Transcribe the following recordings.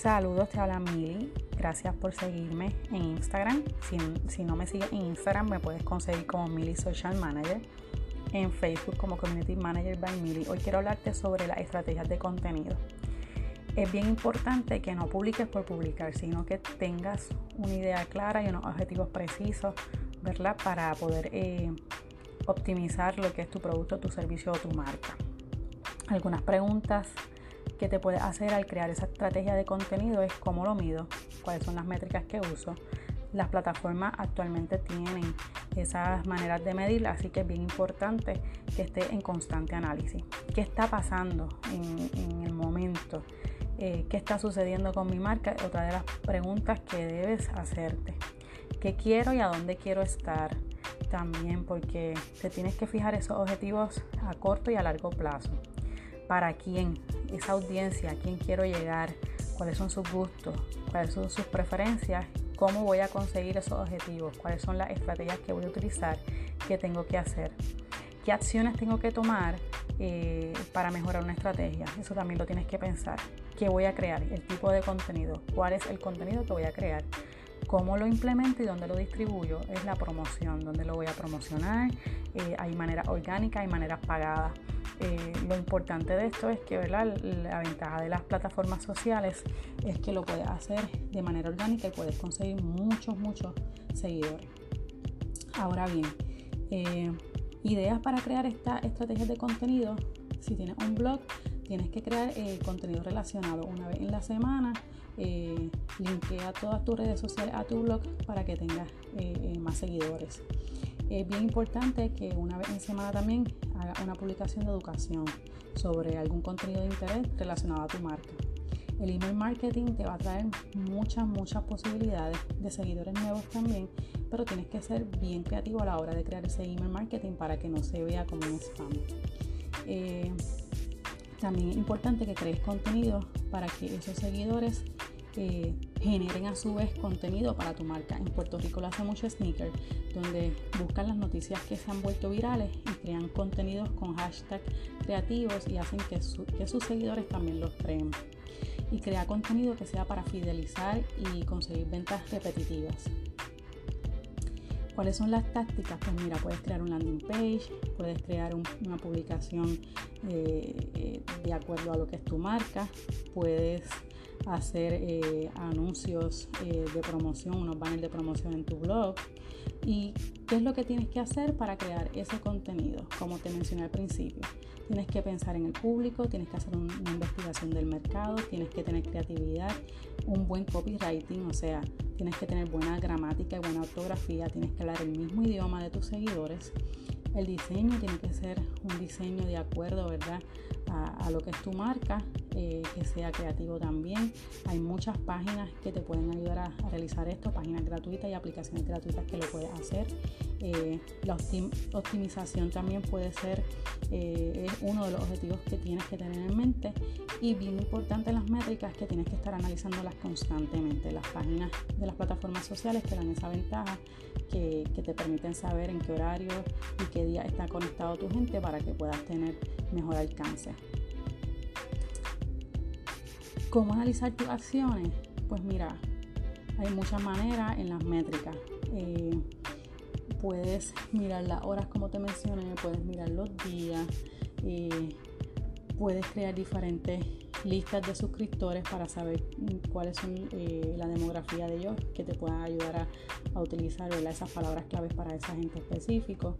Saludos, te habla Mili. Gracias por seguirme en Instagram. Si, no me sigues en Instagram, me puedes conseguir como Mili Social Manager. En Facebook como Community Manager by Mili. Hoy quiero hablarte sobre las estrategias de contenido. Es bien importante que no publiques por publicar, sino que tengas una idea clara y unos objetivos precisos, ¿verdad? Para poder eh, optimizar lo que es tu producto, tu servicio o tu marca. Algunas preguntas que te puedes hacer al crear esa estrategia de contenido es cómo lo mido, cuáles son las métricas que uso. Las plataformas actualmente tienen esas maneras de medir, así que es bien importante que esté en constante análisis. ¿Qué está pasando en, el momento? Eh, ¿Qué está sucediendo con mi marca? Otra de las preguntas que debes hacerte. ¿Qué quiero y a dónde quiero estar? También porque te tienes que fijar esos objetivos a corto y a largo plazo para quién, esa audiencia, a quién quiero llegar, cuáles son sus gustos, cuáles son sus preferencias, cómo voy a conseguir esos objetivos, cuáles son las estrategias que voy a utilizar, qué tengo que hacer, qué acciones tengo que tomar eh, para mejorar una estrategia. Eso también lo tienes que pensar. ¿Qué voy a crear? El tipo de contenido. ¿Cuál es el contenido que voy a crear? ¿Cómo lo implemento y dónde lo distribuyo? Es la promoción, dónde lo voy a promocionar. Eh, hay maneras orgánicas, hay maneras pagadas. Eh, lo importante de esto es que ¿verdad? la ventaja de las plataformas sociales es que lo puedes hacer de manera orgánica y puedes conseguir muchos, muchos seguidores. Ahora bien, eh, ideas para crear esta estrategia de contenido. Si tienes un blog, tienes que crear eh, contenido relacionado una vez en la semana. linkea todas tus redes sociales a tu blog para que tengas más seguidores es bien importante que una vez en semana también haga una publicación de educación sobre algún contenido de interés relacionado a tu marca. El email marketing te va a traer muchas, muchas posibilidades de seguidores nuevos también, pero tienes que ser bien creativo a la hora de crear ese email marketing para que no se vea como un spam. Eh, también es importante que crees contenido para que esos seguidores eh, generen a su vez contenido para tu marca. En Puerto Rico lo hace mucho Sneaker, donde buscan las noticias que se han vuelto virales y crean contenidos con hashtags creativos y hacen que, que sus seguidores también los creen. Y crea contenido que sea para fidelizar y conseguir ventas repetitivas. ¿Cuáles son las tácticas? Pues mira, puedes crear un landing page, puedes crear una publicación eh, eh, de acuerdo a lo que es tu marca, puedes hacer eh, anuncios eh, de promoción, unos banners de promoción en tu blog. ¿Y qué es lo que tienes que hacer para crear ese contenido? Como te mencioné al principio, tienes que pensar en el público, tienes que hacer una investigación del mercado, tienes que tener creatividad, un buen copywriting, o sea, tienes que tener buena gramática y buena ortografía, tienes que hablar el mismo idioma de tus seguidores. El diseño tiene que ser un diseño de acuerdo, ¿verdad? a, lo que es tu marca, eh, que sea creativo también. Hay muchas páginas que te pueden ayudar a, realizar esto, páginas gratuitas y aplicaciones gratuitas que lo puedes hacer. Eh, la optimización también puede ser eh, uno de los objetivos que tienes que tener en mente y bien importante las métricas que tienes que estar analizándolas constantemente. Las páginas de las plataformas sociales te dan esa ventaja que, que te permiten saber en qué horario y qué día está conectado tu gente para que puedas tener mejor alcance. ¿Cómo analizar tus acciones? Pues mira, hay muchas maneras en las métricas. Eh, puedes mirar las horas como te mencioné, puedes mirar los días, eh, puedes crear diferentes listas de suscriptores para saber cuáles son eh, la demografía de ellos que te puedan ayudar a, utilizar esas palabras claves para esa gente específico.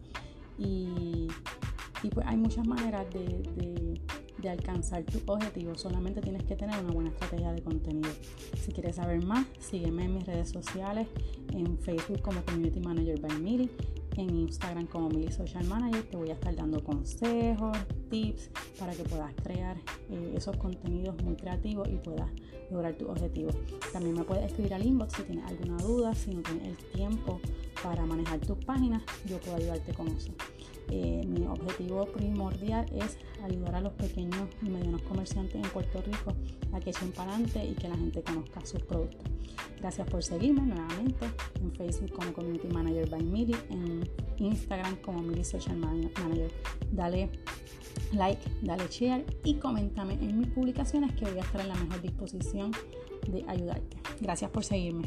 Y, pues hay muchas maneras de alcanzar tu objetivo. Solamente tienes que tener una buena estrategia de contenido. Si quieres saber más, sígueme en mis redes sociales, en Facebook como Community Manager by Miri, en Instagram como Mili Social Manager. Te voy a estar dando consejos, tips para que puedas crear eh, esos contenidos muy creativos y puedas lograr tu objetivo. También me puedes escribir al inbox si tienes alguna duda, si no tienes el tiempo para manejar tus páginas, yo puedo ayudarte con eso. Eh, mi objetivo primordial es ayudar a los pequeños y medianos comerciantes en Puerto Rico a que echen para adelante y que la gente conozca sus productos. Gracias por seguirme nuevamente en Facebook como Community Manager by Miri, en Instagram como Miri Social Manager. Dale like, dale share y coméntame en mis publicaciones que voy a estar en la mejor disposición de ayudarte. Gracias por seguirme.